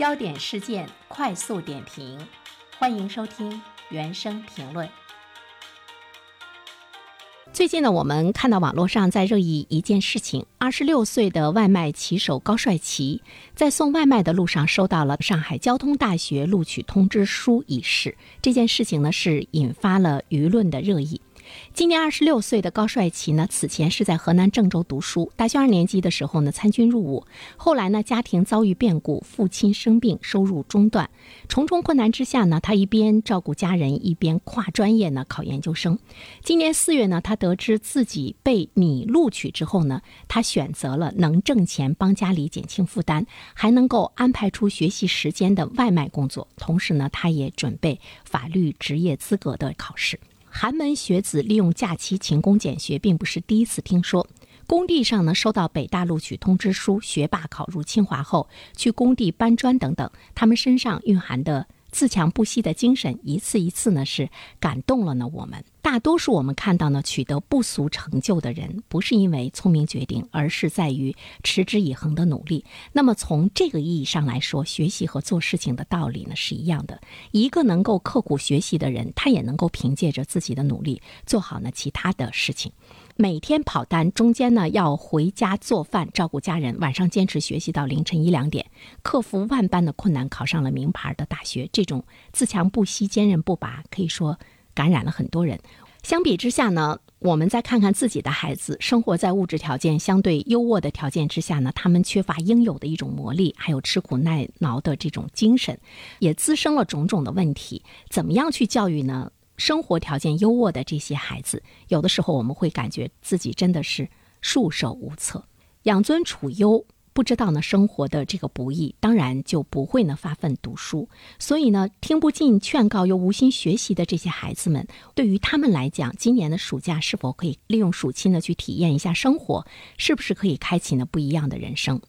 焦点事件快速点评，欢迎收听原声评论。最近呢，我们看到网络上在热议一件事情：二十六岁的外卖骑手高帅奇在送外卖的路上收到了上海交通大学录取通知书一事。这件事情呢，是引发了舆论的热议。今年二十六岁的高帅奇呢，此前是在河南郑州读书。大学二年级的时候呢，参军入伍。后来呢，家庭遭遇变故，父亲生病，收入中断。重重困难之下呢，他一边照顾家人，一边跨专业呢考研究生。今年四月呢，他得知自己被拟录取之后呢，他选择了能挣钱、帮家里减轻负担，还能够安排出学习时间的外卖工作。同时呢，他也准备法律职业资格的考试。寒门学子利用假期勤工俭学，并不是第一次听说。工地上呢，收到北大录取通知书，学霸考入清华后，去工地搬砖等等，他们身上蕴含的。自强不息的精神，一次一次呢是感动了呢我们。大多数我们看到呢取得不俗成就的人，不是因为聪明决定，而是在于持之以恒的努力。那么从这个意义上来说，学习和做事情的道理呢是一样的。一个能够刻苦学习的人，他也能够凭借着自己的努力做好呢其他的事情。每天跑单，中间呢要回家做饭、照顾家人，晚上坚持学习到凌晨一两点，克服万般的困难，考上了名牌的大学。这种自强不息、坚韧不拔，可以说感染了很多人。相比之下呢，我们再看看自己的孩子，生活在物质条件相对优渥的条件之下呢，他们缺乏应有的一种磨砺，还有吃苦耐劳的这种精神，也滋生了种种的问题。怎么样去教育呢？生活条件优渥的这些孩子，有的时候我们会感觉自己真的是束手无策，养尊处优，不知道呢生活的这个不易，当然就不会呢发奋读书。所以呢，听不进劝告又无心学习的这些孩子们，对于他们来讲，今年的暑假是否可以利用暑期呢去体验一下生活，是不是可以开启呢不一样的人生？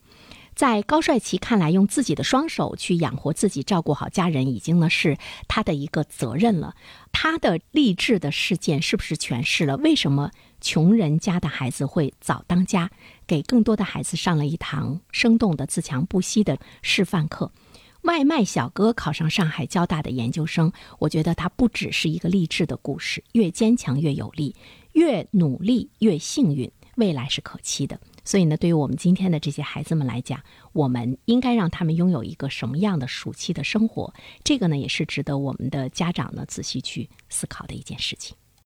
在高帅奇看来，用自己的双手去养活自己、照顾好家人，已经呢是他的一个责任了。他的励志的事件是不是诠释了为什么穷人家的孩子会早当家，给更多的孩子上了一堂生动的自强不息的示范课？外卖小哥考上上海交大的研究生，我觉得他不只是一个励志的故事。越坚强越有力，越努力越幸运，未来是可期的。所以呢，对于我们今天的这些孩子们来讲，我们应该让他们拥有一个什么样的暑期的生活？这个呢，也是值得我们的家长呢仔细去思考的一件事情。